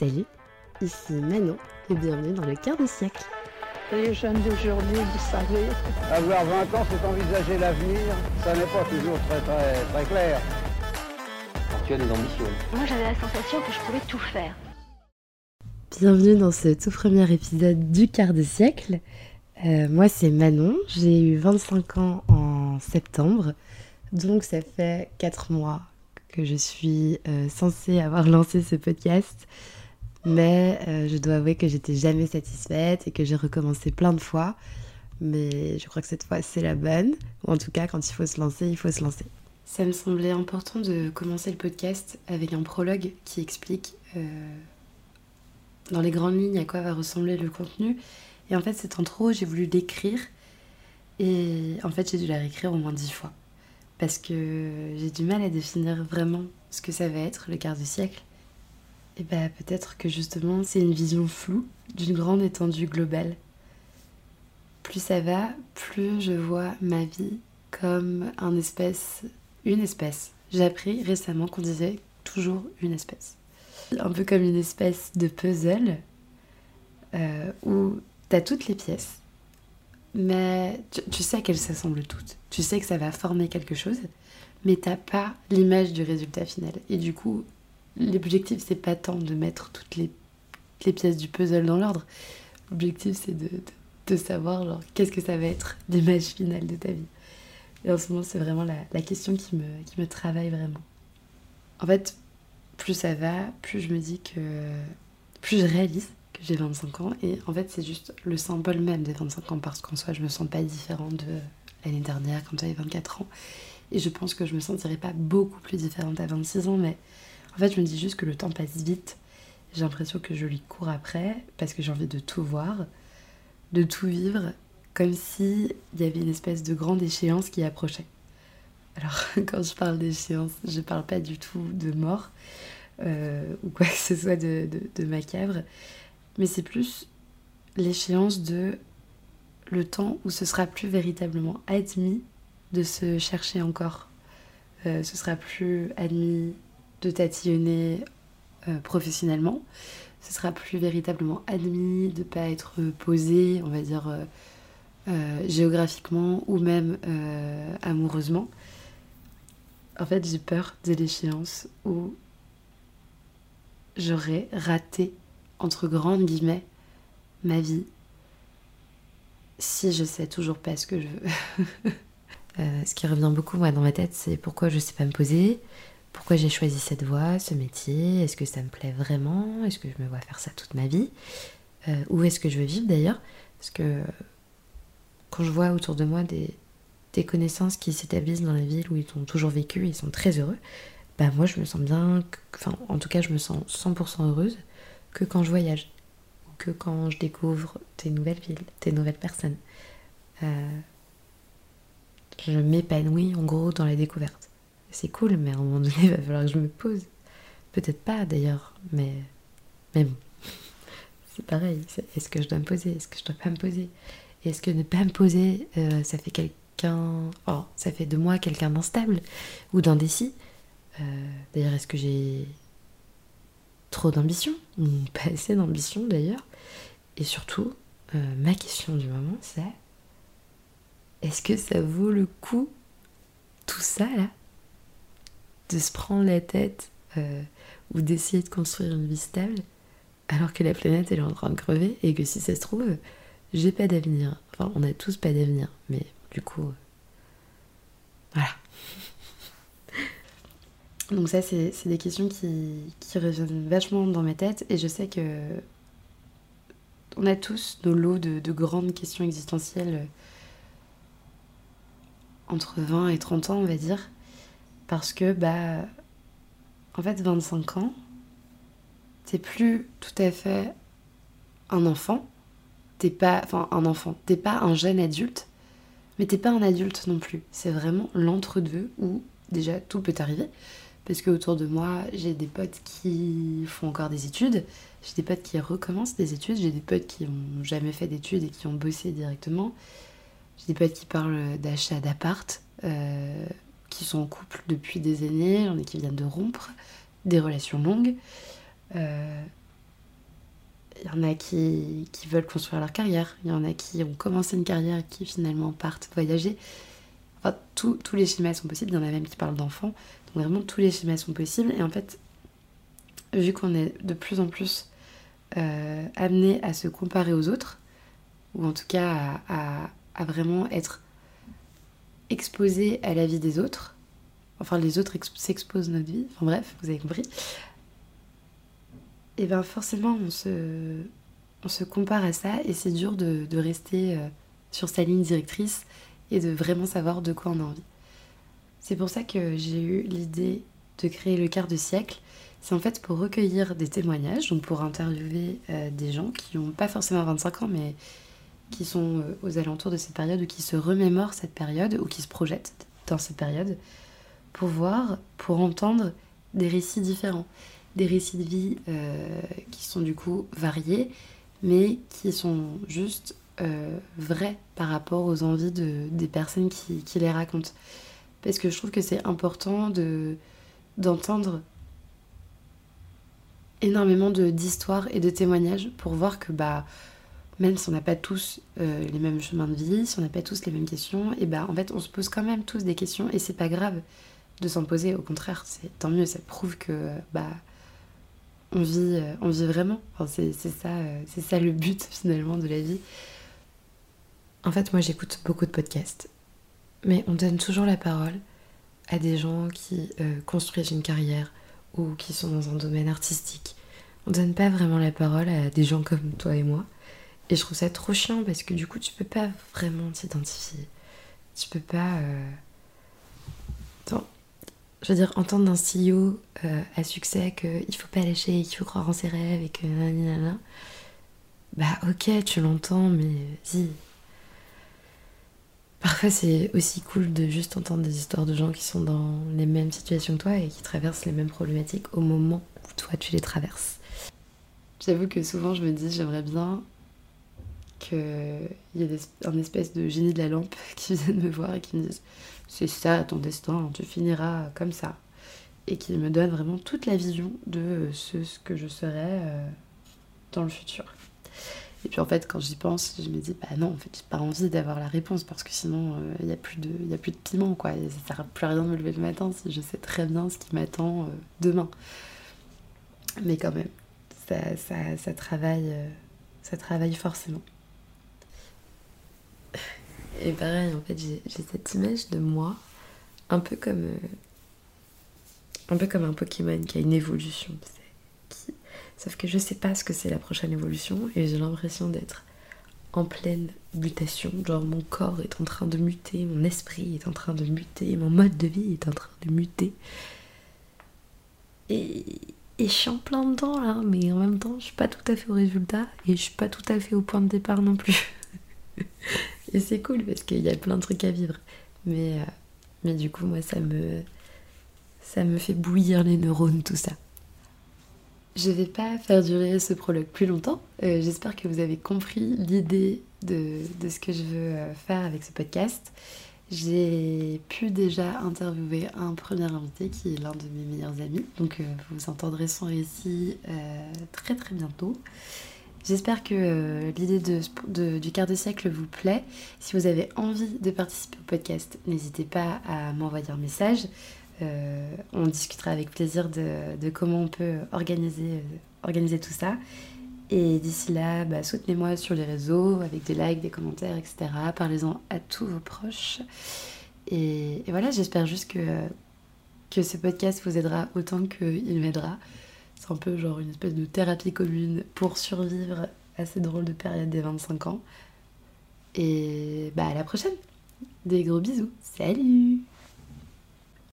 Salut, ici Manon et bienvenue dans le quart de siècle. Les jeunes d'aujourd'hui, vous savez. Avoir 20 ans, c'est envisager l'avenir. Ça n'est pas toujours très très très clair. Tu as des ambitions. Moi, j'avais la sensation que je pouvais tout faire. Bienvenue dans ce tout premier épisode du quart de siècle. Euh, moi, c'est Manon. J'ai eu 25 ans en septembre. Donc, ça fait 4 mois que je suis euh, censée avoir lancé ce podcast. Mais euh, je dois avouer que j'étais jamais satisfaite et que j'ai recommencé plein de fois. Mais je crois que cette fois, c'est la bonne. Ou en tout cas, quand il faut se lancer, il faut se lancer. Ça me semblait important de commencer le podcast avec un prologue qui explique dans les grandes lignes à quoi va ressembler le contenu. Et en fait, c'est en trop, j'ai voulu l'écrire. Et en fait, j'ai dû la réécrire au moins dix fois. Parce que j'ai du mal à définir vraiment ce que ça va être le quart de siècle. Et bah peut-être que justement, c'est une vision floue d'une grande étendue globale. Plus ça va, plus je vois ma vie comme un espèce, une espèce. J'ai appris récemment qu'on disait toujours une espèce. Un peu comme une espèce de puzzle euh, où t'as toutes les pièces, mais tu, tu sais qu'elles s'assemblent toutes. Tu sais que ça va former quelque chose, mais t'as pas l'image du résultat final. Et du coup, l'objectif, c'est pas tant de mettre toutes les, pièces du puzzle dans l'ordre. L'objectif, c'est de, savoir genre, qu'est-ce que ça va être l'image finale de ta vie. Et en ce moment, c'est vraiment la, question qui me, travaille vraiment. En fait, plus ça va, plus je me dis que. plus je réalise que j'ai 25 ans. Et en fait, c'est juste le symbole même des 25 ans parce qu'en soi, je me sens pas différente de l'année dernière quand j'avais 24 ans. Et je pense que je me sentirais pas beaucoup plus différente à 26 ans, mais en fait, je me dis juste que le temps passe vite. J'ai l'impression que je lui cours après parce que j'ai envie de tout voir, de tout vivre, comme s'il y avait une espèce de grande échéance qui approchait. Alors, quand je parle d'échéance, je parle pas du tout de mort euh, ou quoi que ce soit de macabre, mais c'est plus l'échéance de le temps où ce sera plus véritablement admis de se chercher encore. Euh, ce sera plus admis de tatillonner euh, professionnellement. Ce sera plus véritablement admis de ne pas être posé, on va dire, euh, euh, géographiquement ou même amoureusement. En fait, j'ai peur de l'échéance où j'aurais raté, entre grandes guillemets, ma vie si je sais toujours pas ce que je veux. ce qui revient beaucoup moi dans ma tête, c'est pourquoi je sais pas me poser, pourquoi j'ai choisi cette voie, ce métier, est-ce que ça me plaît vraiment, est-ce que je me vois faire ça toute ma vie, euh, où est-ce que je veux vivre d'ailleurs, parce que quand je vois autour de moi des, connaissances qui s'établissent dans la ville où ils ont toujours vécu, ils sont très heureux, bah moi je me sens bien, enfin en tout cas je me sens 100% heureuse que quand je voyage que quand je découvre des nouvelles villes, des nouvelles personnes. Euh, je m'épanouis en gros dans la découverte. C'est cool, mais à un moment donné, il va falloir que je me pose. Peut-être pas d'ailleurs, mais, mais bon. C'est pareil. Est-ce que je dois me poser? Est-ce que je dois pas me poser? Est-ce que ne pas me poser, euh, ça fait quelqu'un. Oh, ça fait de moi quelqu'un d'instable ou d'indécis? Euh, D'ailleurs, est-ce que j'ai trop d'ambition? Ou pas assez d'ambition d'ailleurs? Et surtout, euh, ma question du moment, c'est est-ce que ça vaut le coup, tout ça là, de se prendre la tête euh, ou d'essayer de construire une vie stable alors que la planète est en train de crever et que si ça se trouve, j'ai pas d'avenir. Enfin, on a tous pas d'avenir, mais du coup, euh, voilà. Donc ça, c'est des questions qui, reviennent vachement dans ma tête et je sais que on a tous nos lots de, de grandes questions existentielles euh, entre 20 et 30 ans, on va dire. Parce que, bah, en fait, 25 ans, t'es plus tout à fait un enfant. T'es pas, enfin, un enfant. T'es pas un jeune adulte, mais t'es pas un adulte non plus. C'est vraiment l'entre-deux où, déjà, tout peut arriver. Parce que autour de moi, j'ai des potes qui font encore des études, j'ai des potes qui recommencent des études, j'ai des potes qui n'ont jamais fait d'études et qui ont bossé directement. J'ai des potes qui parlent d'achat d'appart, euh, qui sont en couple depuis des années, j'en ai qui viennent de rompre, des relations longues. Euh, y en a qui, qui veulent construire leur carrière, il y en a qui ont commencé une carrière et qui finalement partent voyager. Enfin, tous les schémas sont possibles, il y en a même qui parlent d'enfants. Donc vraiment, tous les schémas sont possibles. Et en fait, vu qu'on est de plus en plus euh, amené à se comparer aux autres, ou en tout cas à, à, vraiment être exposé à la vie des autres, enfin les autres s'exposent notre vie, enfin bref, vous avez compris, et bien forcément on se, compare à ça et c'est dur de, de rester euh, sur sa ligne directrice et de vraiment savoir de quoi on a envie. C'est pour ça que j'ai eu l'idée de créer le quart de siècle. C'est en fait pour recueillir des témoignages, donc pour interviewer euh, des gens qui n'ont pas forcément 25 ans, mais qui sont euh, aux alentours de cette période ou qui se remémorent cette période ou qui se projettent dans cette période, pour voir, pour entendre des récits différents. Des récits de vie euh, qui sont du coup variés, mais qui sont juste vrais par rapport aux envies de, des personnes qui, qui les racontent parce que je trouve que c'est important de d'entendre énormément d'histoires et de témoignages pour voir que bah même si on n'a pas tous euh, les mêmes chemins de vie, si on n'a pas tous les mêmes questions, et bah en fait on se pose quand même tous des questions et c'est pas grave de s'en poser, au contraire, c'est tant mieux, ça prouve que bah on vit, euh, on vit vraiment. C'est ça, euh, c'est ça le but finalement de la vie. En fait, moi j'écoute beaucoup de podcasts mais on donne toujours la parole à des gens qui construisent une carrière ou qui sont dans un domaine artistique. On donne pas vraiment la parole à des gens comme toi et moi. Et je trouve ça trop chiant parce que du coup, tu peux pas vraiment t'identifier. Tu peux pas. Euh... Attends. Je veux dire, entendre d'un CEO euh, à succès qu'il faut pas lâcher, qu'il faut croire en ses rêves et que. Bah, ok, tu l'entends, mais vas-y, Parfois, c'est aussi cool de juste entendre des histoires de gens qui sont dans les mêmes situations que toi et qui traversent les mêmes problématiques au moment où toi tu les traverses. J'avoue que souvent je me dis, j'aimerais bien qu'il y ait un espèce de génie de la lampe qui vienne me voir et qui me dise C'est ça ton destin, tu finiras comme ça. Et qui me donne vraiment toute la vision de ce, que je serai euh, dans le futur. Et puis en fait, quand j'y pense, je me dis, bah non, en fait, j'ai pas envie d'avoir la réponse parce que sinon, il euh, n'y a, plus de, a plus de piment, quoi. Et ça sert plus à rien de me lever le matin si je sais très bien ce qui m'attend euh, demain. Mais quand même, ça, ça, ça travaille, euh, ça travaille forcément. Et pareil, en fait, j'ai cette image de moi, un peu comme, un peu comme un Pokémon qui a une évolution, qui, Sauf que je sais pas ce que c'est la prochaine évolution et j'ai l'impression d'être en pleine mutation. Genre mon corps est en train de muter, mon esprit est en train de muter, mon mode de vie est en train de muter. Et, et je suis en plein dedans là, mais en même temps je suis pas tout à fait au résultat et je suis pas tout à fait au point de départ non plus. et c'est cool parce qu'il y a plein de trucs à vivre. Mais, euh, mais du coup moi ça me, ça me fait bouillir les neurones tout ça. Je vais pas faire durer ce prologue plus longtemps. Euh, j'espère que vous avez compris l'idée de, ce que je veux euh, faire avec ce podcast. J'ai pu déjà interviewer un premier invité qui est l'un de mes meilleurs amis. Donc vous entendrez son récit très très bientôt. J'espère que l'idée du quart de siècle vous plaît. Si vous avez envie de participer au podcast, n'hésitez pas à m'envoyer un message. Euh, on discutera avec plaisir de, comment on peut organiser, euh, organiser tout ça. Et d'ici là, bah, soutenez-moi sur les réseaux avec des likes, des commentaires, etc. Parlez-en à tous vos proches. Et, voilà, j'espère juste que, que ce podcast vous aidera autant qu'il m'aidera. C'est un peu genre une espèce de thérapie commune pour survivre à cette drôle de période des 25 ans. Et bah à la prochaine. Des gros bisous. Salut